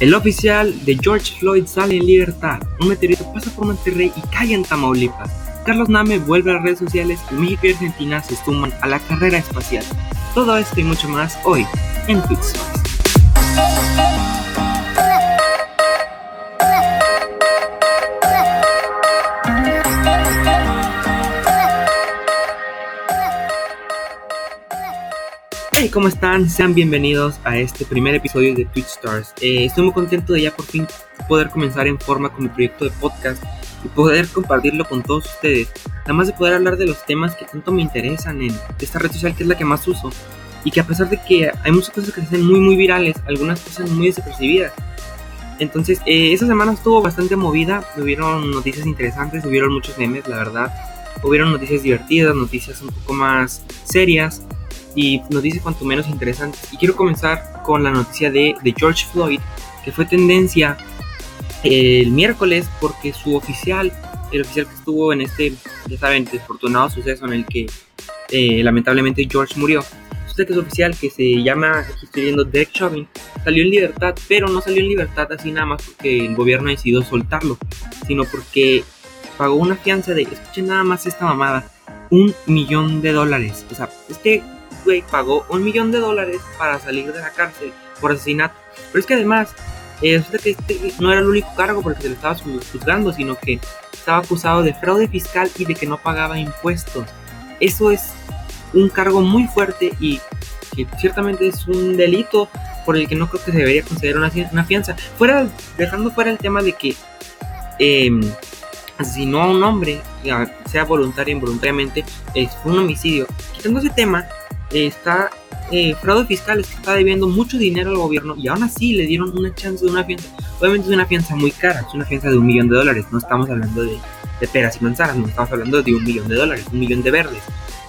El oficial de George Floyd sale en libertad. Un meteorito pasa por Monterrey y cae en Tamaulipas. Carlos Name vuelve a las redes sociales y México y Argentina se suman a la carrera espacial. Todo esto y mucho más hoy en Pixels. Hey, ¿cómo están? Sean bienvenidos a este primer episodio de Twitch Stars. Eh, estoy muy contento de ya por fin poder comenzar en forma con mi proyecto de podcast y poder compartirlo con todos ustedes. Además de poder hablar de los temas que tanto me interesan en esta red social que es la que más uso. Y que a pesar de que hay muchas cosas que se hacen muy muy virales, algunas cosas muy desapercibidas. Entonces, eh, esa semana estuvo bastante movida, hubieron noticias interesantes, hubieron muchos memes, la verdad. Hubieron noticias divertidas, noticias un poco más serias y noticias cuanto menos interesantes. Y quiero comenzar con la noticia de, de George Floyd, que fue tendencia el miércoles porque su oficial, el oficial que estuvo en este, ya saben, desafortunado suceso en el que eh, lamentablemente George murió. Usted que es oficial que se llama, aquí estoy viendo Derek Chauvin, salió en libertad, pero no salió en libertad así nada más porque el gobierno decidió soltarlo, sino porque pagó una fianza de, escuchen nada más esta mamada, un millón de dólares. O sea, este pagó un millón de dólares para salir de la cárcel por asesinato. Pero es que además, eh, que este no era el único cargo porque se le estaba juzgando, sino que estaba acusado de fraude fiscal y de que no pagaba impuestos. Eso es un cargo muy fuerte y ciertamente es un delito por el que no creo que se debería considerar una, fianza. Fuera, dejando fuera el tema de que asesinó a un hombre, sea voluntario o involuntariamente, es un homicidio. Quitando ese tema, está eh, fraude fiscal, está debiendo mucho dinero al gobierno y aún así le dieron una chance de una fianza. Obviamente es una fianza muy cara, es una fianza de un millón de dólares, no estamos hablando de, de peras y manzanas, no estamos hablando de un millón de dólares, un millón de verdes.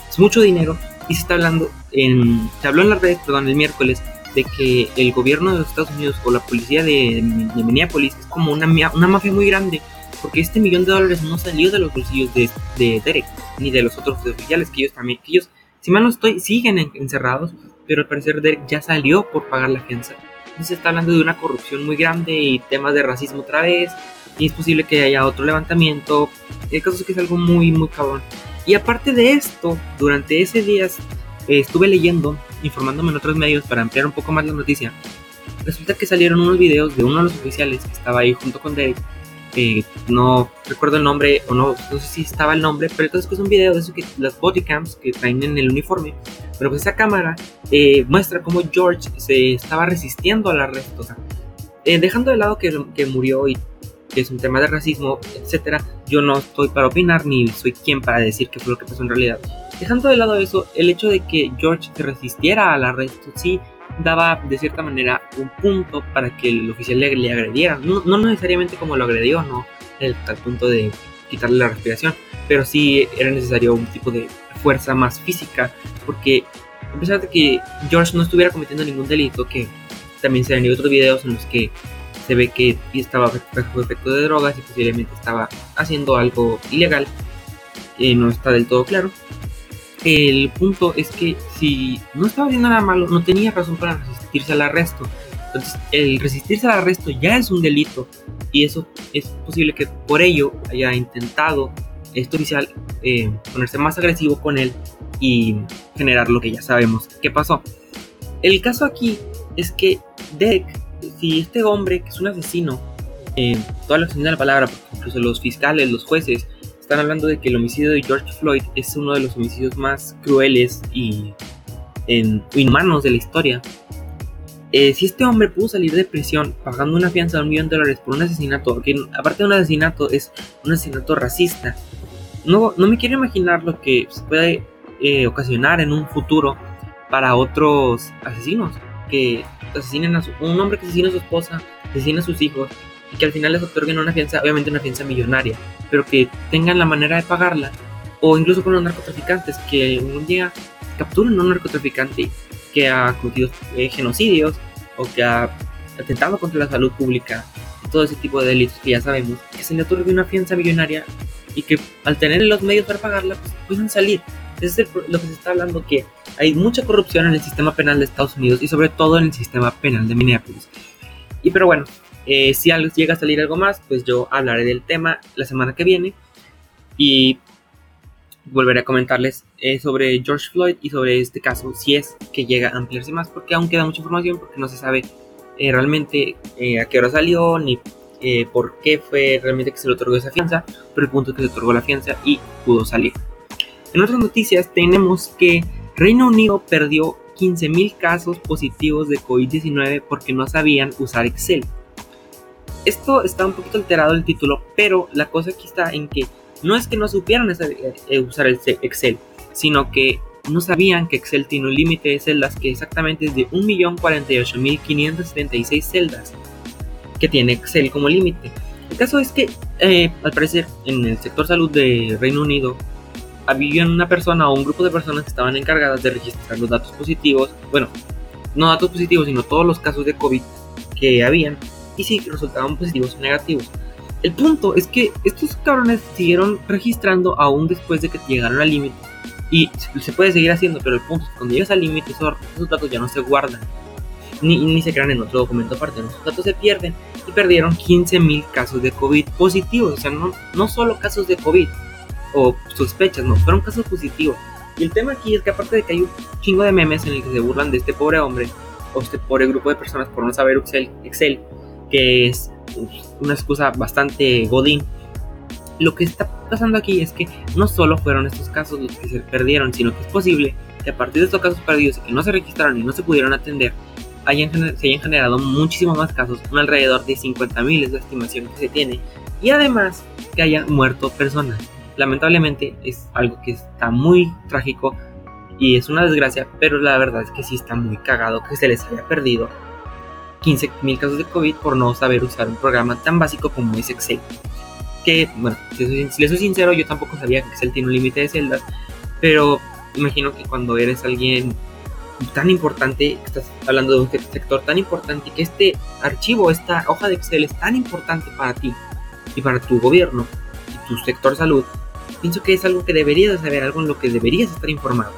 Es mucho dinero y se está hablando, en, se habló en las redes, perdón, el miércoles, de que el gobierno de los Estados Unidos o la policía de, de Minneapolis es como una, una mafia muy grande porque este millón de dólares no salió de los bolsillos de, de Derek ni de los otros oficiales que ellos también que ellos si mal no estoy, siguen encerrados, pero al parecer Derek ya salió por pagar la fianza. Se está hablando de una corrupción muy grande y temas de racismo otra vez. Y es posible que haya otro levantamiento. El caso es que es algo muy, muy cabrón. Y aparte de esto, durante ese día eh, estuve leyendo, informándome en otros medios para ampliar un poco más la noticia. Resulta que salieron unos videos de uno de los oficiales que estaba ahí junto con Derek no recuerdo el nombre o no, no sé si estaba el nombre, pero entonces es un video de eso que las bodycams que traen en el uniforme, pero pues esa cámara eh, muestra cómo George se estaba resistiendo al arresto, o sea, eh, dejando de lado que, que murió y que es un tema de racismo, etcétera, yo no estoy para opinar ni soy quien para decir qué fue lo que pasó en realidad. Dejando de lado eso, el hecho de que George se resistiera al arresto sí daba de cierta manera un punto para que el oficial le, le agrediera. No, no, necesariamente como lo agredió, no al punto de quitarle la respiración, pero sí era necesario un tipo de fuerza más física, porque a pesar de que George no estuviera cometiendo ningún delito, que también se ven otros videos en los que se ve que estaba bajo efecto de drogas y posiblemente estaba haciendo algo ilegal, eh, no está del todo claro el punto es que si no estaba haciendo nada malo, no tenía razón para resistirse al arresto. Entonces, el resistirse al arresto ya es un delito y eso es posible que por ello haya intentado este oficial eh, ponerse más agresivo con él y generar lo que ya sabemos que pasó. El caso aquí es que Derek, si este hombre que es un asesino, eh, toda la extensión de la palabra, incluso los fiscales, los jueces, están hablando de que el homicidio de George Floyd es uno de los homicidios más crueles y inhumanos de la historia. Eh, si este hombre pudo salir de prisión pagando una fianza de un millón de dólares por un asesinato, que aparte de un asesinato es un asesinato racista, no, no me quiero imaginar lo que se puede eh, ocasionar en un futuro para otros asesinos que asesinen a un hombre que asesina a su esposa, asesina a sus hijos y que al final les otorguen una fianza, obviamente una fianza millonaria, pero que tengan la manera de pagarla, o incluso con los narcotraficantes, que un día capturen a un narcotraficante que ha cometido eh, genocidios o que ha atentado contra la salud pública, todo ese tipo de delitos que ya sabemos, que se le otorgue una fianza millonaria y que al tener los medios para pagarla, pues puedan salir. Es lo que se está hablando, que hay mucha corrupción en el sistema penal de Estados Unidos y sobre todo en el sistema penal de Minneapolis. Y pero bueno, eh, si llega a salir algo más, pues yo hablaré del tema la semana que viene y volveré a comentarles eh, sobre George Floyd y sobre este caso, si es que llega a ampliarse más, porque aún queda mucha información, porque no se sabe eh, realmente a qué hora salió, ni por qué fue realmente que se le otorgó esa fianza, pero el punto que se otorgó la fianza y pudo salir. En otras noticias tenemos que Reino Unido perdió 15.000 casos positivos de COVID-19 porque no sabían usar Excel. Esto está un poquito alterado el título, pero la cosa aquí está en que no es que no supieran eh, usar el Excel, sino que no sabían que Excel tiene un límite de celdas que exactamente es de 1.048.576 celdas que tiene Excel como límite. El caso es que, eh, al parecer, en el sector salud de Reino Unido, había una persona o un grupo de personas que estaban encargadas de registrar los datos positivos, bueno, no datos positivos, sino todos los casos de COVID que habían y si resultaban positivos o negativos. El punto es que estos cabrones siguieron registrando aún después de que llegaron al límite. Y se puede seguir haciendo, pero el punto es que cuando llegas al límite, esos, datos ya no se guardan. Ni, ni, se crean en otro documento aparte. Los datos se pierden y perdieron 15.000 casos de COVID positivos. O sea, no, no solo casos de COVID o sospechas, no, fueron casos positivos. Y el tema aquí es que aparte de que hay un chingo de memes en el que se burlan de este pobre hombre o este pobre grupo de personas por no saber Excel, Excel que es una excusa bastante godín. Lo que está pasando aquí es que no solo fueron estos casos los que se perdieron, sino que es posible que a partir de estos casos perdidos que no se registraron y no se pudieron atender, hayan, se hayan generado muchísimos más casos, un alrededor de 50.000 es la estimación que se tiene, y además que hayan muerto personas. Lamentablemente es algo que está muy trágico y es una desgracia, pero la verdad es que sí está muy cagado que se les haya perdido 15.000 casos de COVID por no saber usar un programa tan básico como es Excel. Que, bueno, si, les soy sincero, yo tampoco sabía que Excel tiene un límite de celdas, pero imagino que cuando eres alguien tan importante, estás hablando de un sector tan importante, que este archivo, esta hoja de Excel es tan importante para ti y para tu gobierno y tu sector salud, pienso que es algo que deberías saber, algo en lo que deberías estar informado.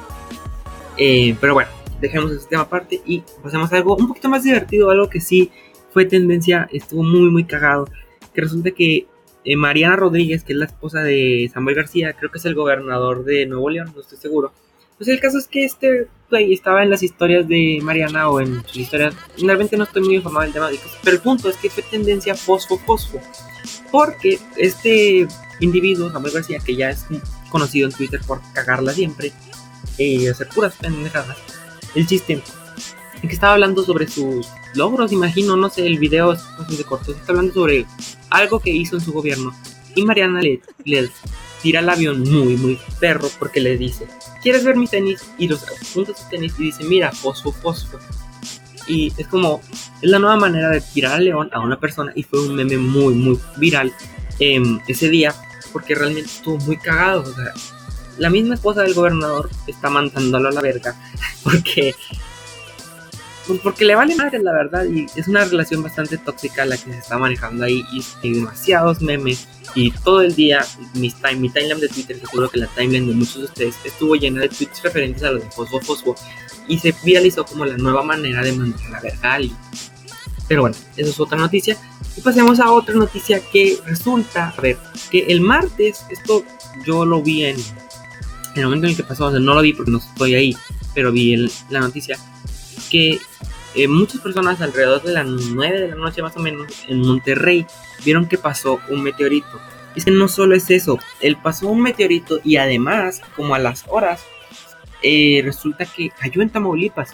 Eh, pero bueno, dejemos ese tema aparte y pasemos a algo un poquito más divertido, algo que sí fue tendencia, estuvo muy, muy cagado. Que resulta que eh, Mariana Rodríguez, que es la esposa de Samuel García, creo que es el gobernador de Nuevo León, no estoy seguro. Pues el caso es que este güey estaba en las historias de Mariana o en sus historias. Realmente no estoy muy informado del tema, pero el punto es que fue tendencia fosfo-fosfo. Porque este individuo, Samuel García, que ya es conocido en Twitter por cagarla siempre y hacer puras pendejadas, el chiste que estaba hablando sobre sus logros, imagino, no sé, el video es de corto, está hablando sobre algo que hizo en su gobierno. Y Mariana le, tira el avión muy, muy perro porque le dice, ¿quieres ver mis tenis? Y los apunta sus tenis y dice, mira, fosfo, fosfo. Y es como, es la nueva manera de tirar al león a una persona y fue un meme muy, muy viral em, ese día porque realmente estuvo muy cagado. O sea, la misma esposa del gobernador está mandándolo a la verga porque pues porque le vale madre la verdad y es una relación bastante tóxica la que se está manejando ahí y hay demasiados memes y todo el día mi, time, mi timeline de Twitter seguro que la timeline de muchos de ustedes estuvo llena de tweets referentes a lo de Fosfo Fosfo y se viralizó como la nueva manera de mandar la verga a alguien. Pero bueno, eso es otra noticia y pasemos a otra noticia que resulta, a ver, que el martes, esto yo lo vi en, el momento en el que pasó, o no lo vi porque no estoy ahí, pero vi la noticia, que eh, muchas personas alrededor de las 9 de la noche más o menos en Monterrey vieron que pasó un meteorito. Y que no solo es eso, él pasó un meteorito y además, como a las horas, eh, resulta que cayó en Tamaulipas.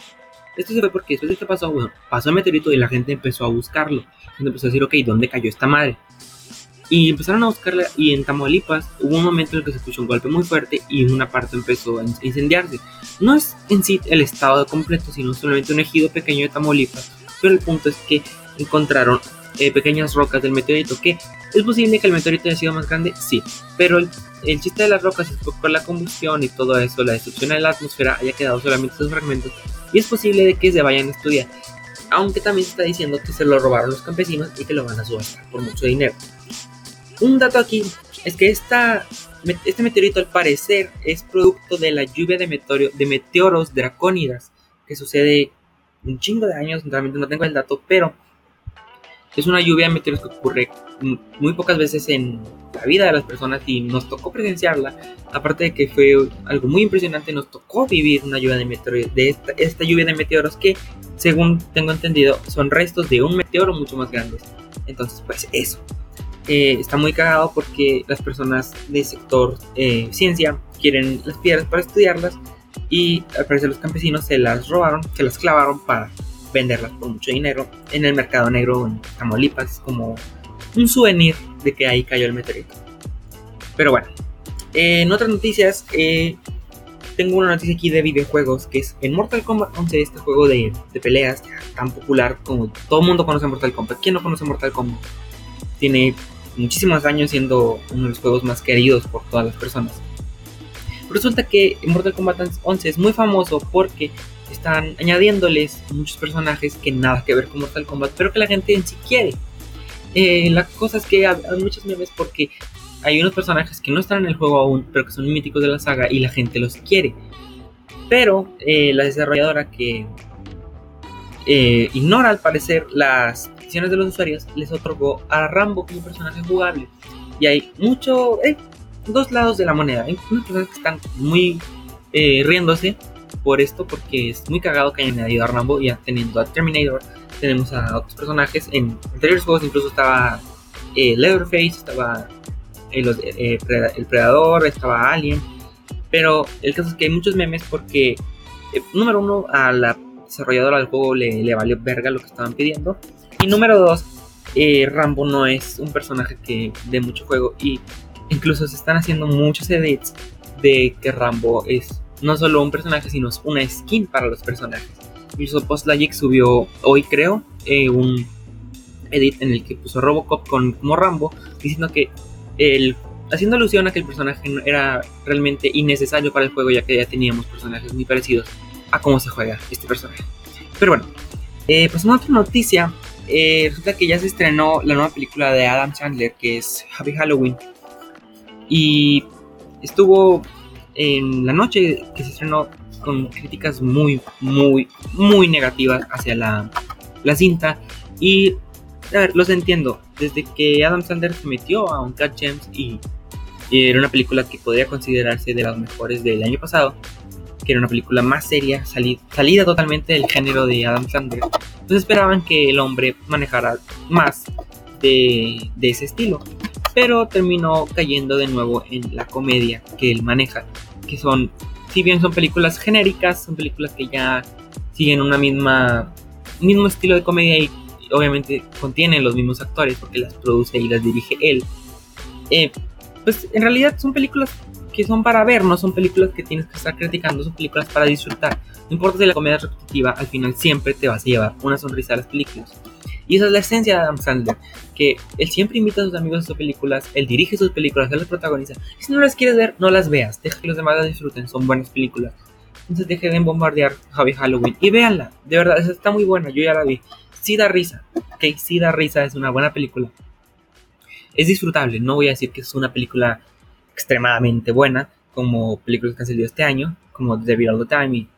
Esto se fue porque después de que pasó, bueno, pasó el meteorito y la gente empezó a buscarlo. Gente empezó a decir, ok, ¿dónde cayó esta madre? Y empezaron a buscarla y en Tamaulipas hubo un momento en el que se escuchó un golpe muy fuerte y una parte empezó a incendiarse. No es en sí el estado completo, sino solamente un ejido pequeño de Tamaulipas, pero el punto es que encontraron eh, pequeñas rocas del meteorito, que es posible que el meteorito haya sido más grande, sí, pero el, chiste de las rocas es que por la combustión y todo eso, la destrucción de la atmósfera haya quedado solamente esos fragmentos y es posible de que se vayan a estudiar. Aunque también se está diciendo que se lo robaron los campesinos y que lo van a subastar por mucho dinero. Un dato aquí es que esta, este meteorito al parecer es producto de la lluvia de, meteoros dracónidas que sucede un chingo de años, realmente no tengo el dato, pero Es una lluvia de meteoros que ocurre muy pocas veces en la vida de las personas y nos tocó presenciarla. Aparte de que fue algo muy impresionante, nos tocó vivir una lluvia de meteoros, de esta, lluvia de meteoros que, según tengo entendido, son restos de un meteoro mucho más grandes. Entonces, pues eso. Eh, está muy cagado porque las personas del sector eh, ciencia quieren las piedras para estudiarlas y al parecer los campesinos se las robaron, se las clavaron para venderlas por mucho dinero en el mercado negro en Tamaulipas como un souvenir de que ahí cayó el meteorito. Pero bueno, en otras noticias, eh, tengo una noticia aquí de videojuegos que es en Mortal Kombat 11, este juego de, de peleas tan popular como todo el mundo conoce Mortal Kombat. ¿Quién no conoce Mortal Kombat? Tiene muchísimos años siendo uno de los juegos más queridos por todas las personas. Resulta que Mortal Kombat 11 es muy famoso porque están añadiéndoles muchos personajes que nada que ver con Mortal Kombat, pero que la gente en sí quiere. Eh, la cosa es que hay muchos memes porque hay unos personajes que no están en el juego aún, pero que son míticos de la saga y la gente los quiere. Pero eh, la desarrolladora que eh, ignora al parecer las peticiones de los usuarios les otorgó a Rambo como personaje jugable. Y hay mucho, dos lados de la moneda. Hay unas personas que están muy riéndose por esto, porque es muy cagado que hayan añadido a Rambo, ya teniendo a Terminator, tenemos a otros personajes. En anteriores juegos incluso estaba eh, Leatherface, estaba eh, eh, el Predador, estaba Alien. Pero el caso es que hay muchos memes porque, número uno, a la desarrolladora del juego le, le, valió verga lo que estaban pidiendo. Y número dos, Rambo no es un personaje que de mucho juego y incluso se están haciendo muchos edits de que Rambo es no solo un personaje, sino una skin para los personajes. Incluso Postlogic subió hoy, creo, eh, un edit en el que puso Robocop con, como Rambo, diciendo que el, haciendo alusión a que el personaje era realmente innecesario para el juego, ya que ya teníamos personajes muy parecidos a cómo se juega este personaje. Pero bueno, eh, pasando a otra noticia, eh, resulta que ya se estrenó la nueva película de Adam Chandler, que es Happy Halloween. Y estuvo en la noche que se estrenó con críticas muy, muy, muy negativas hacia la, la cinta. Y, a ver, los entiendo. Desde que Adam Sandler se metió a un Cat Gems y, era una película que podría considerarse de las mejores del año pasado, era una película más seria, salida totalmente del género de Adam Sandler, pues esperaban que el hombre manejara más de, de ese estilo. Pero terminó cayendo de nuevo en la comedia que él maneja que son, si bien son películas genéricas, son películas que ya siguen una misma, mismo estilo de comedia y obviamente contienen los mismos actores porque las produce y las dirige él. Eh, pues en realidad son películas son para ver, no son películas que tienes que estar criticando, son películas para disfrutar. No importa si la comedia es repetitiva, al final siempre te vas a llevar una sonrisa a las películas. Y esa es la esencia de Adam Sandler, que él siempre invita a sus amigos a sus películas, él dirige sus películas, él las protagoniza. Y si no las quieres ver, no las veas, deja que los demás las disfruten, son buenas películas. Entonces dejen de bombardear Javi Halloween y véanla, de verdad, esa está muy buena, yo ya la vi. Sí da risa, ok, sí da risa, es una buena película. Es disfrutable, no voy a decir que es una película extremadamente buena, como películas que han salido este año, como The All the Time y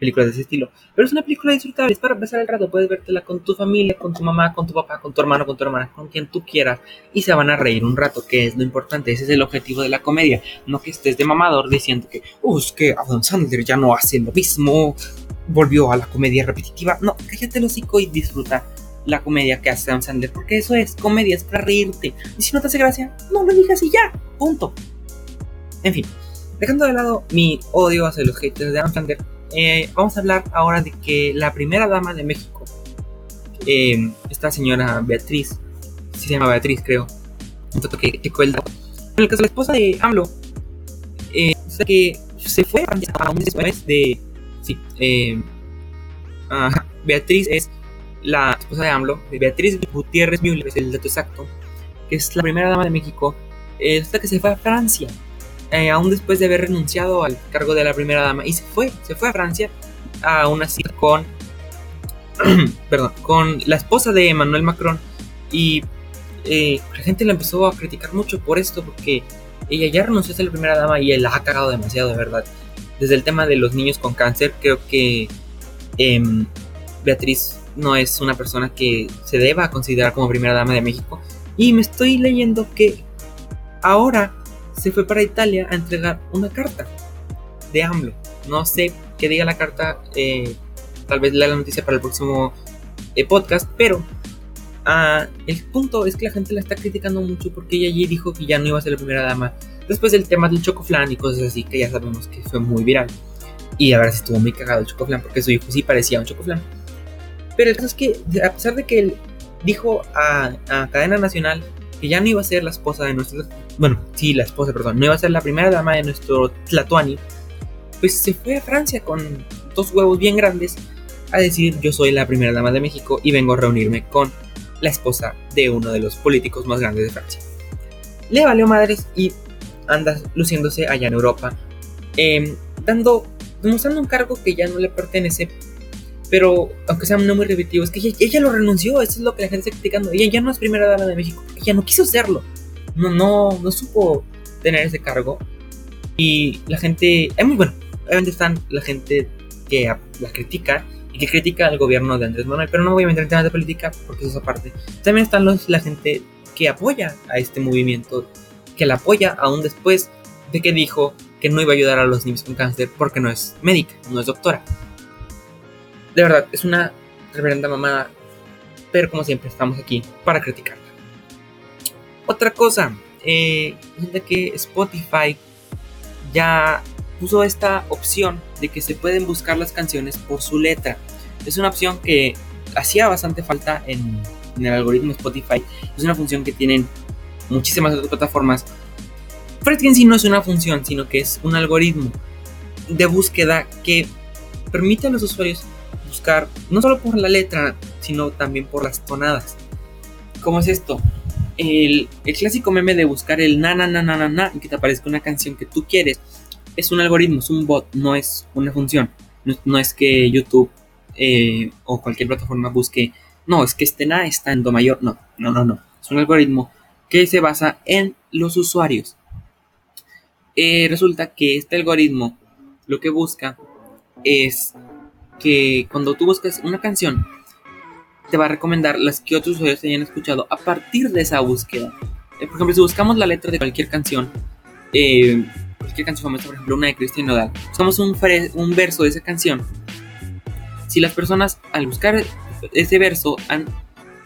películas de ese estilo. Pero es una película disfrutable, es para pasar el rato. Puedes vértela con tu familia, con tu mamá, con tu papá, con tu hermano, con tu hermana, con quien tú quieras. Y se van a reír un rato, que es lo importante. Ese es el objetivo de la comedia. No que estés de mamador diciendo que, uh, es que Adam Sandler ya no hace lo mismo, volvió a la comedia repetitiva. No, cállate el hocico y disfruta la comedia que hace Adam Sandler, porque eso es comedia, es para reírte. Y si no te hace gracia, no lo digas y ya, punto. En fin, dejando de lado mi odio hacia los haters de Adam Sandler, eh, vamos a hablar ahora de que la primera dama de México, eh, esta señora Beatriz, se llama Beatriz, creo, que, que en el caso de la esposa de AMLO, eh, que se fue a un después de. Sí, eh, Beatriz es la esposa de AMLO, Beatriz Gutiérrez Müller, el dato exacto, que es la primera dama de México, eh, que se fue a Francia eh, aún después de haber renunciado al cargo de la primera dama, y se fue, se fue a Francia a una cita con, perdón, con la esposa de Emmanuel Macron, y eh, la gente la empezó a criticar mucho por esto, porque ella ya renunció a ser la primera dama y la ha cagado demasiado, de verdad. Desde el tema de los niños con cáncer, creo que em, Beatriz no es una persona que se deba considerar como primera dama de México. Y me estoy leyendo que ahora se fue para Italia a entregar una carta de AMLO. No sé qué diga la carta, eh, tal vez lea la noticia para el próximo eh, podcast, pero ah, el punto es que la gente la está criticando mucho porque ella allí dijo que ya no iba a ser la primera dama. Después del tema del chocoflan y cosas así, que ya sabemos que fue muy viral. Y a ver estuvo muy cagado el chocoflan, porque su hijo sí parecía un chocoflan. Pero el caso es que, a pesar de que él dijo a, a Cadena Nacional que ya no iba a ser la esposa de nuestro. Bueno, sí, la esposa, perdón. No iba a ser la primera dama de nuestro Tlatuani. Pues se fue a Francia con dos huevos bien grandes a decir: Yo soy la primera dama de México y vengo a reunirme con la esposa de uno de los políticos más grandes de Francia. Le valió madres y anda luciéndose allá en Europa, eh, dando, demostrando un cargo que ya no le pertenece pero, aunque sea no muy repetitivo, es que ella, lo renunció. Eso es lo que la gente está criticando. Ella ya no es primera dama de México. Ella no quiso serlo. No, no, no supo tener ese cargo. Y la gente. Es muy bueno. Obviamente están la gente que la critica y que critica al gobierno de Andrés Manuel. Pero no voy a meter en temas de política porque eso es aparte. También están los, la gente que apoya a este movimiento. Que la apoya aún después de que dijo que no iba a ayudar a los niños con cáncer porque no es médica, no es doctora. De verdad, es una reverenda mamada. Pero como siempre, estamos aquí para criticarla. Otra cosa, eh, que Spotify ya puso esta opción de que se pueden buscar las canciones por su letra. Es una opción que hacía bastante falta en, el algoritmo Spotify. Es una función que tienen muchísimas otras plataformas. Pero en sí no es una función, sino que es un algoritmo de búsqueda que permite a los usuarios buscar no solo por la letra, sino también por las tonadas. ¿Cómo es esto? El, clásico meme de buscar el na na na na na na y que te aparezca una canción que tú quieres es un algoritmo, es un bot, no es una función. No, es que YouTube eh, o cualquier plataforma busque, no, es que este na está en do mayor. No, no, no, no. Es un algoritmo que se basa en los usuarios. Eh, resulta que este algoritmo lo que busca es que cuando tú buscas una canción, te va a recomendar las que otros usuarios hayan escuchado a partir de esa búsqueda. Eh, por ejemplo, si buscamos la letra de cualquier canción, eh, cualquier canción famosa, por ejemplo, una de Cristian Nodal, buscamos un, un verso de esa canción. Si las personas al buscar ese verso han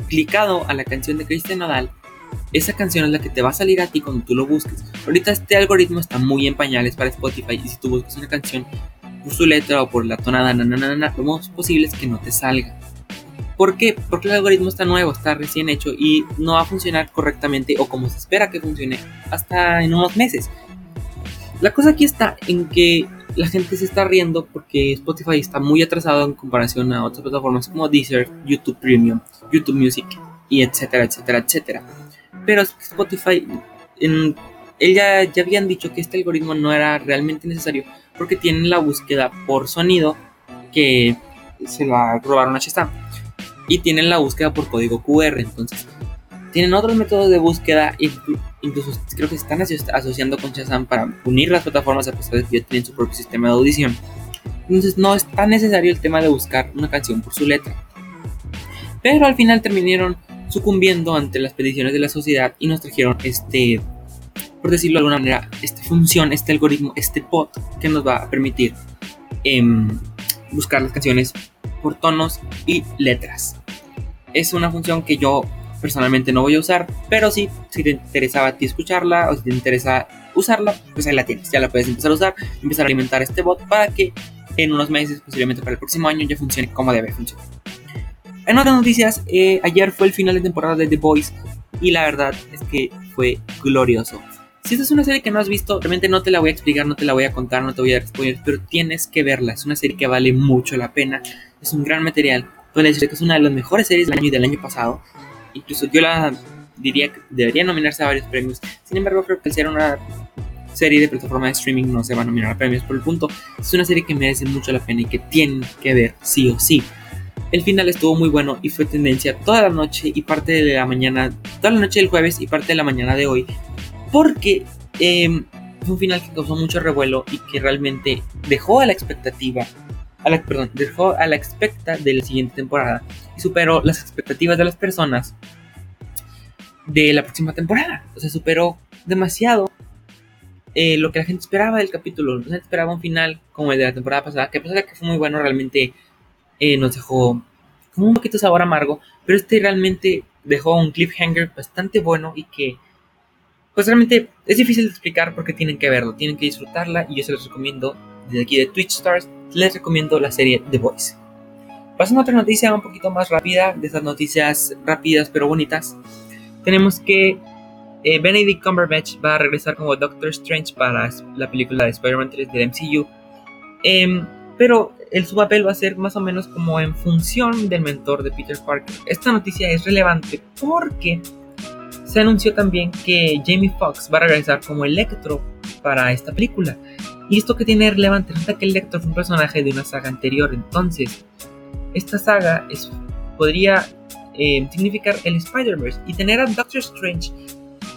clicado a la canción de Cristian Nodal, esa canción es la que te va a salir a ti cuando tú lo busques. Ahorita este algoritmo está muy en pañales para Spotify y si tú buscas una canción por su letra o por la tonada, lo más posible es que no te salga. ¿Por qué? Porque el algoritmo está nuevo, está recién hecho y no va a funcionar correctamente o como se espera que funcione hasta en unos meses. La cosa aquí está en que la gente se está riendo porque Spotify está muy atrasado en comparación a otras plataformas como Deezer, YouTube Premium, YouTube Music y etcétera, etcétera, etcétera. Pero Spotify, en, ya, ya habían dicho que este algoritmo no era realmente necesario porque tienen la búsqueda por sonido que se la robaron a Shazam y tienen la búsqueda por código QR entonces tienen otros métodos de búsqueda incluso creo que se están asociando con Shazam para unir las plataformas a pesar de que ya tienen su propio sistema de audición. Entonces no es tan necesario el tema de buscar una canción por su letra. Pero al final terminaron sucumbiendo ante las peticiones de la sociedad y nos trajeron este por decirlo de alguna manera, esta función, este algoritmo, este bot que nos va a permitir em, buscar las canciones por tonos y letras. Es una función que yo personalmente no voy a usar, pero sí, si te interesaba a ti escucharla o si te interesa usarla, pues ahí la tienes, ya la puedes empezar a usar, empezar a alimentar este bot para que en unos meses, posiblemente para el próximo año, ya funcione como debe funcionar. En otras noticias, eh, ayer fue el final de temporada de The Boys y la verdad es que fue glorioso. Si esta es una serie que no has visto, realmente no te la voy a explicar, no te la voy a contar, no te voy a responder, pero tienes que verla. Es una serie que vale mucho la pena. Es un gran material. Puedo decir que es una de las mejores series del año y del año pasado. Incluso yo la diría que debería nominarse a varios premios. Sin embargo, creo que ser una serie de plataforma de streaming no se va a nominar a premios por el punto. Es una serie que merece mucho la pena y que tienen que ver sí o sí. El final estuvo muy bueno y fue tendencia toda la noche y parte de la mañana, toda la noche del jueves y parte de la mañana de hoy porque em, fue un final que causó mucho revuelo y que realmente dejó a la expectativa a la, perdón, dejó a la expecta de la siguiente temporada y superó las expectativas de las personas de la próxima temporada. O sea, superó demasiado eh, lo que la gente esperaba del capítulo. La gente esperaba un final como el de la temporada pasada, que a pesar de que fue muy bueno, realmente eh, nos dejó como un poquito sabor amargo, pero este realmente dejó un cliffhanger bastante bueno y que pues realmente es difícil de explicar porque tienen que verlo, tienen que disfrutarla y yo se los recomiendo desde aquí de Twitch Stars, les recomiendo la serie The Voice. Pasando a otra noticia un poquito más rápida, de esas noticias rápidas pero bonitas, tenemos que eh, Benedict Cumberbatch va a regresar como Doctor Strange para la película de Spider-Man 3 del MCU. Em, pero el, su papel va a ser más o menos como en función del mentor de Peter Parker. Esta noticia es relevante porque se anunció también que Jamie Foxx va a regresar como Electro para esta película. Y esto que tiene relevante es que Electro fue un personaje de una saga anterior. Entonces, esta saga podría eh, significar el Spider-Verse y tener a Doctor Strange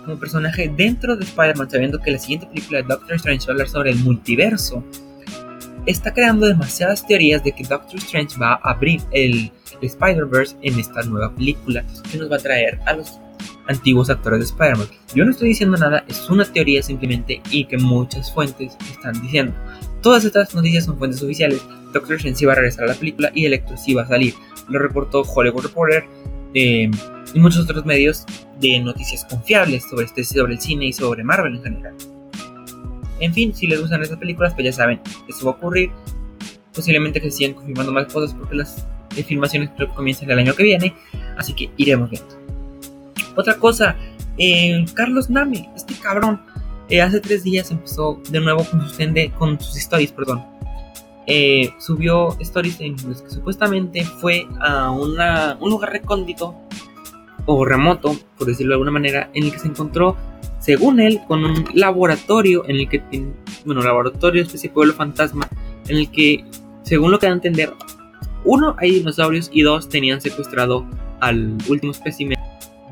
como personaje dentro de Spider-Man, sabiendo que la siguiente película de Doctor Strange va a hablar sobre el multiverso, está creando demasiadas teorías de que Doctor Strange va a abrir el, Spider-Verse en esta nueva película que nos va a traer a los antiguos actores de Spider-Man. Yo no estoy diciendo nada, es una teoría simplemente y que muchas fuentes están diciendo. Todas estas noticias son fuentes oficiales. Doctor Strange va a regresar a la película y Electro sí va a salir. Lo reportó Hollywood Reporter eh, y muchos otros medios de noticias confiables sobre, este, sobre el cine y sobre Marvel en general. En fin, si les gustan estas películas, pues ya saben, esto va a ocurrir. Posiblemente que sigan confirmando más cosas porque las filmaciones creo que comienzan el año que viene, así que iremos viendo. Otra cosa, eh, Carlos Nami, este cabrón, eh, hace tres días empezó de nuevo con sus, con sus stories, perdón. Eh, subió stories en los que supuestamente fue a una, un lugar recóndito o remoto, por decirlo de alguna manera, en el que se encontró, según él, con un laboratorio en el que, bueno, laboratorio especie pueblo fantasma, en el que, según lo que da a entender, uno, hay dinosaurios y dos, tenían secuestrado al último espécimen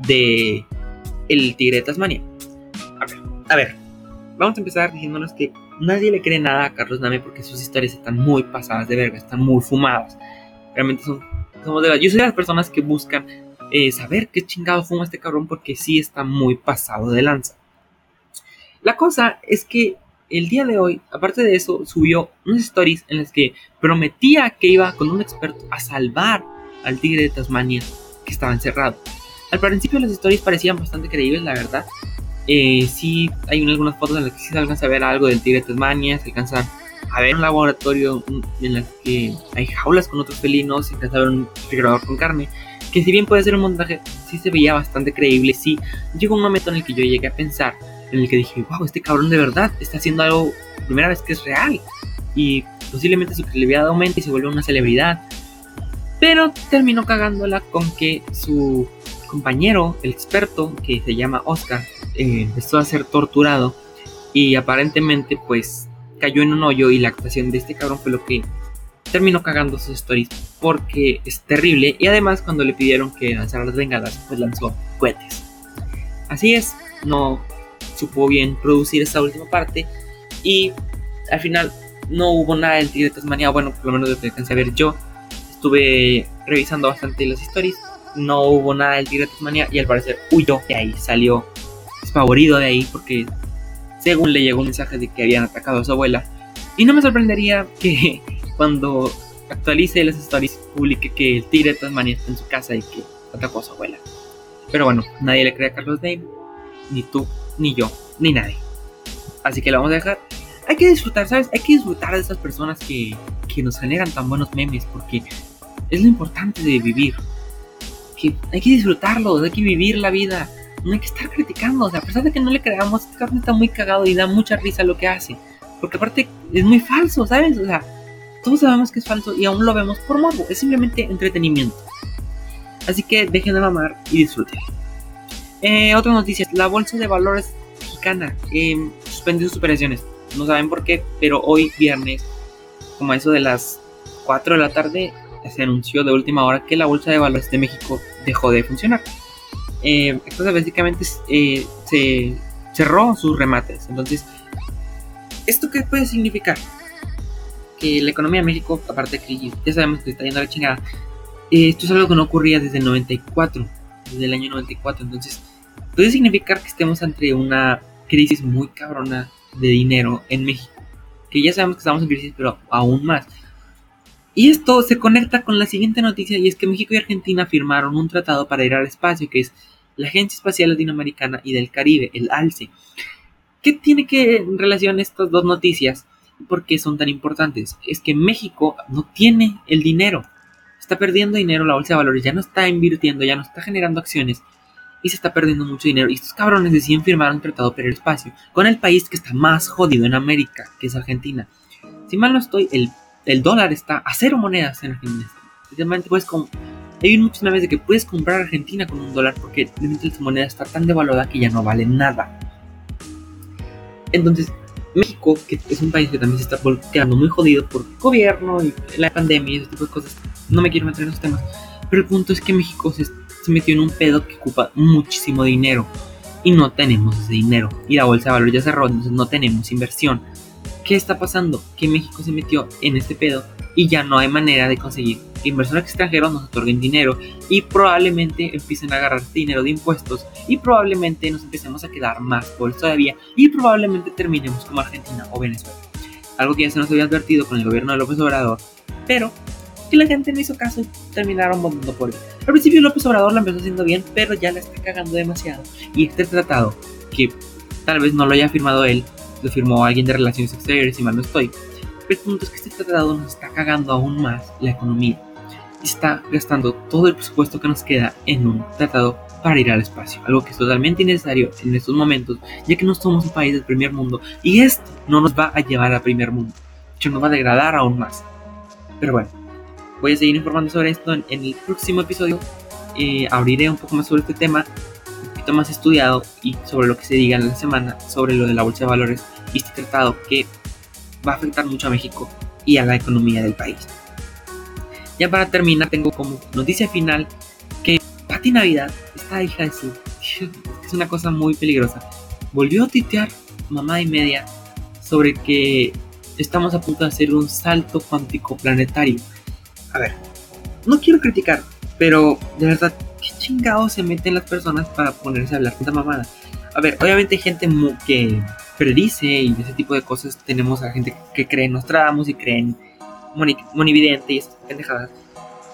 de el tigre de Tasmania. A ver, a ver, vamos a empezar diciéndonos que nadie le cree nada a Carlos Name porque sus historias están muy pasadas de verga, están muy fumadas. Realmente son, somos de las, yo soy de las personas que buscan eh, saber qué chingado fuma este cabrón porque sí está muy pasado de lanza. La cosa es que el día de hoy, aparte de eso, subió unas stories en las que prometía que iba con un experto a salvar al tigre de Tasmania que estaba encerrado. Al principio las stories parecían bastante creíbles, la verdad. Eh, sí, hay algunas fotos en las que sí se alcanza a ver algo del tigre de Tasmania, se alcanza a ver un laboratorio en el que hay jaulas con otros felinos, se alcanza a ver un refrigerador con carne que si bien puede ser un montaje, sí se veía bastante creíble, sí. Llegó un momento en el que yo llegué a pensar, en el que dije, wow, este cabrón de verdad está haciendo algo, primera vez que es real. Y posiblemente su credibilidad aumente y se vuelve una celebridad. Pero terminó cagándola con que su compañero, el experto, que se llama Oscar, eh, empezó a ser torturado y aparentemente pues cayó en un hoyo y la actuación de este cabrón fue lo que terminó cagando sus stories porque es terrible y además cuando le pidieron que lanzara las bengalas pues lanzó cohetes. Así es, no supo bien producir esta última parte y al final no hubo nada del Tigre de Tasmania, bueno, por lo menos lo que alcancé a ver yo. Estuve revisando bastante las stories, no hubo nada del Tigre de Tasmania y al parecer huyó de ahí, salió desfavorido de ahí porque según le llegó un mensaje de que habían atacado a su abuela. Y no me sorprendería que cuando actualice las stories, publique que el tigre de Tasmania está en su casa y que atacó a su abuela. Pero bueno, nadie le cree a Carlos Dave, ni tú, ni yo, ni nadie. Así que lo vamos a dejar. Hay que disfrutar, ¿sabes? Hay que disfrutar de esas personas que, que nos generan tan buenos memes, porque es lo importante de vivir. Que hay que disfrutarlo, hay que vivir la vida. No hay que estar criticando. O sea, a pesar de que no le creamos, este cabrón está muy cagado y da mucha risa lo que hace. Porque aparte es muy falso, ¿sabes? O sea, todos sabemos que es falso y aún lo vemos por morbo, es simplemente entretenimiento. Así que dejen de mamar y disfruten. Eh, otra noticia, la bolsa de valores mexicana eh, suspendió sus operaciones. No saben por qué, pero hoy viernes, como eso de las 4 de la tarde, se anunció de última hora que la bolsa de valores de México dejó de funcionar. Eh, entonces básicamente eh, se cerró sus remates. Entonces, ¿esto qué puede significar? que la economía de México, aparte de crisis, ya sabemos que está yendo a la chingada. Eh, esto es algo que no ocurría desde el 94, desde el año 94. Entonces, puede significar que estemos ante una crisis muy cabrona de dinero en México. Que ya sabemos que estamos en crisis, pero aún más. Y esto se conecta con la siguiente noticia y es que México y Argentina firmaron un tratado para ir al espacio, que es la Agencia Espacial Latinoamericana y del Caribe, el ALCE. ¿Qué tiene que en relación estas dos noticias? ¿Por qué son tan importantes? Es que México no tiene el dinero. Está perdiendo dinero la bolsa de valores, ya no está invirtiendo, ya no está generando acciones y se está perdiendo mucho dinero. Y estos cabrones deciden firmar un tratado para el espacio con el país que está más jodido en América, que es Argentina. Si mal no estoy, el, el dólar está a cero monedas en Argentina. Literalmente puedes con, hay muchos memes de que puedes comprar Argentina con un dólar porque realmente su moneda está tan devaluada que ya no vale nada. Entonces, México, que es un país que también se está quedando muy jodido por gobierno y la pandemia y ese tipo de cosas, no me quiero meter en esos temas, pero el punto es que México se, se metió en un pedo que ocupa muchísimo dinero y no tenemos ese dinero. Y la bolsa de valores ya cerró, entonces no tenemos inversión. ¿Qué está pasando? Que México se metió en este pedo y ya no hay manera de conseguir que inversores extranjeros nos otorguen dinero y probablemente empiecen a agarrar dinero de impuestos y probablemente nos empecemos a quedar más pobres todavía y probablemente terminemos como Argentina o Venezuela. Algo que ya se nos había advertido con el gobierno de López Obrador, pero que la gente no hizo caso y terminaron votando por él. Al principio López Obrador lo empezó haciendo bien, pero ya la está cagando demasiado. Y este tratado, que tal vez no lo haya firmado él, lo firmó alguien de Relaciones Exteriores, si mal no estoy. Pero el punto es que este tratado nos está cagando aún más la economía. Y está gastando todo el presupuesto que nos queda en un tratado para ir al espacio. Algo que es totalmente innecesario en estos momentos, ya que no somos un país del primer mundo. Y esto no nos va a llevar al primer mundo. De hecho, nos va a degradar aún más. Pero bueno, voy a seguir informando sobre esto en, el próximo episodio. Eh, abriré un poco más sobre este tema más estudiado y sobre lo que se diga en la semana sobre lo de la bolsa de valores y este tratado que va a afectar mucho a México y a la economía del país. Ya para terminar tengo como noticia final que Pati Navidad, esta hija de su, es una cosa muy peligrosa, volvió a titear mamá y media sobre que estamos a punto de hacer un salto cuántico planetario. A ver, no quiero criticar, pero de verdad chingados se meten las personas para ponerse a hablar tanta mamada. A ver, obviamente hay gente que predice y ese tipo de cosas. Tenemos a gente que cree en Nostradamus y creen en Monividente y esas pendejadas.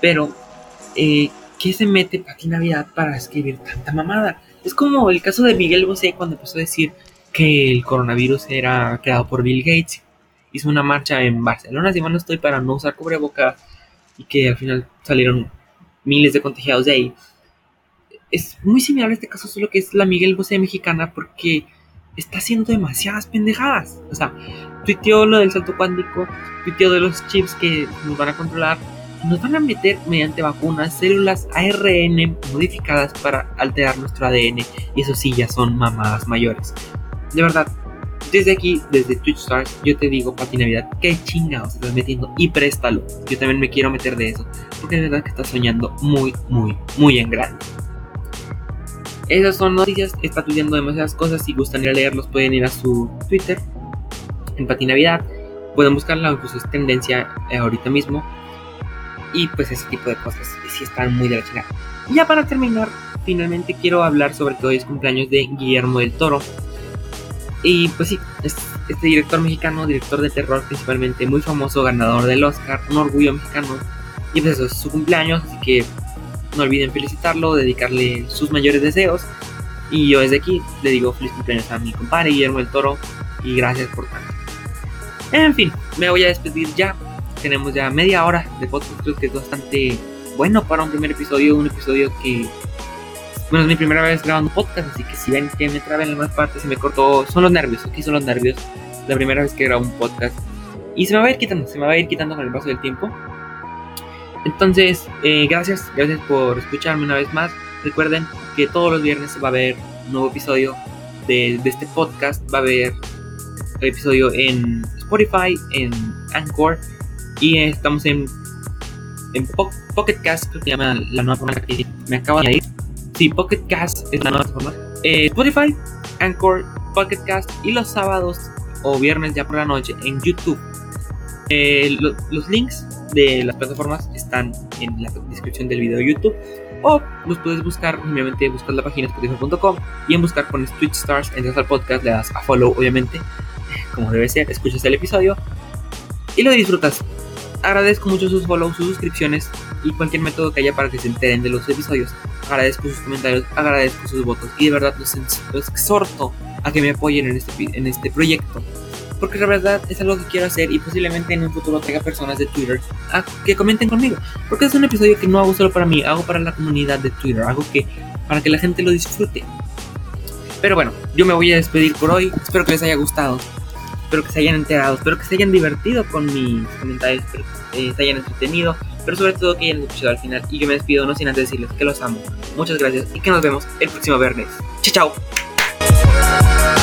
Pero, eh, ¿qué se mete Pati Navidad para escribir tanta mamada? Es como el caso de Miguel Bosé cuando empezó a decir que el coronavirus era creado por Bill Gates. Hizo una marcha en Barcelona, si mal no estoy, para no usar cubrebocas y que al final salieron miles de contagiados de ahí es muy similar a este caso, solo que es la Miguel Bosé mexicana porque está haciendo demasiadas pendejadas. O sea, tuiteó lo del salto cuántico, tuiteó de los chips que nos van a controlar, nos van a meter mediante vacunas células ARN modificadas para alterar nuestro ADN. Y eso sí, ya son mamadas mayores. De verdad, desde aquí, desde Twitch Stars, yo te digo, Pati Navidad, qué chingados estás metiendo y préstalo. Yo también me quiero meter de eso, porque de verdad que estás soñando muy, muy, muy en grande. Esas son noticias, está tuiteando demasiadas cosas. Si gustan ir a leerlos, pueden ir a su Twitter, en Patinavidad. Pueden buscarla, incluso es tendencia eh, ahorita mismo. Y pues ese tipo de cosas, si están muy de la chingada. Ya para terminar, finalmente quiero hablar sobre que hoy es cumpleaños de Guillermo del Toro. Y pues sí, es este director mexicano, director de terror principalmente, muy famoso, ganador del Oscar, un orgullo mexicano. Y pues eso es su cumpleaños, así que no olviden felicitarlo, dedicarle sus mayores deseos. Y yo desde aquí le digo feliz cumpleaños a mi compadre Guillermo el Toro y gracias por tanto. En fin, me voy a despedir ya. Tenemos ya media hora de podcast, creo que es bastante bueno para un primer episodio, un episodio que bueno, es mi primera vez grabando podcast, así que si ven que me traben en algunas partes y me cortó, son los nervios, aquí son los nervios. La primera vez que grabo un podcast. Y se me va a ir quitando, se me va a ir quitando con el paso del tiempo. Entonces, eh, gracias, gracias por escucharme una vez más. Recuerden que todos los viernes va a haber nuevo episodio de, este podcast. Va a haber episodio en Spotify, en Anchor y estamos en, en Pocket Cast, creo que se llama la nueva forma que me acabo de añadir. Sí, Pocket Cast es la nueva forma. Eh, Spotify, Anchor, Pocket Cast y los sábados o viernes ya por la noche en YouTube Eh, los links de las plataformas están en la descripción del video de YouTube o los puedes buscar, obviamente buscas la página spotify.com y en buscar pones Twitch Stars, entras al podcast, le das a follow obviamente, como debe ser, escuchas el episodio y lo disfrutas. Agradezco mucho sus follows, sus suscripciones y cualquier método que haya para que se enteren de los episodios. Agradezco sus comentarios, agradezco sus votos y de verdad los, exhorto a que me apoyen en este, en este proyecto. Porque la verdad es algo que quiero hacer y posiblemente en un futuro tenga personas de Twitter a que comenten conmigo. Porque es un episodio que no hago solo para mí, hago para la comunidad de Twitter, hago que para que la gente lo disfrute. Pero bueno, yo me voy a despedir por hoy. Espero que les haya gustado espero que se hayan enterado, espero que se hayan divertido con mis comentarios, espero que eh, se hayan entretenido, pero sobre todo que hayan escuchado al final. Y yo me despido no sin antes decirles que los amo. Muchas gracias y que nos vemos el próximo viernes. Chao, chao.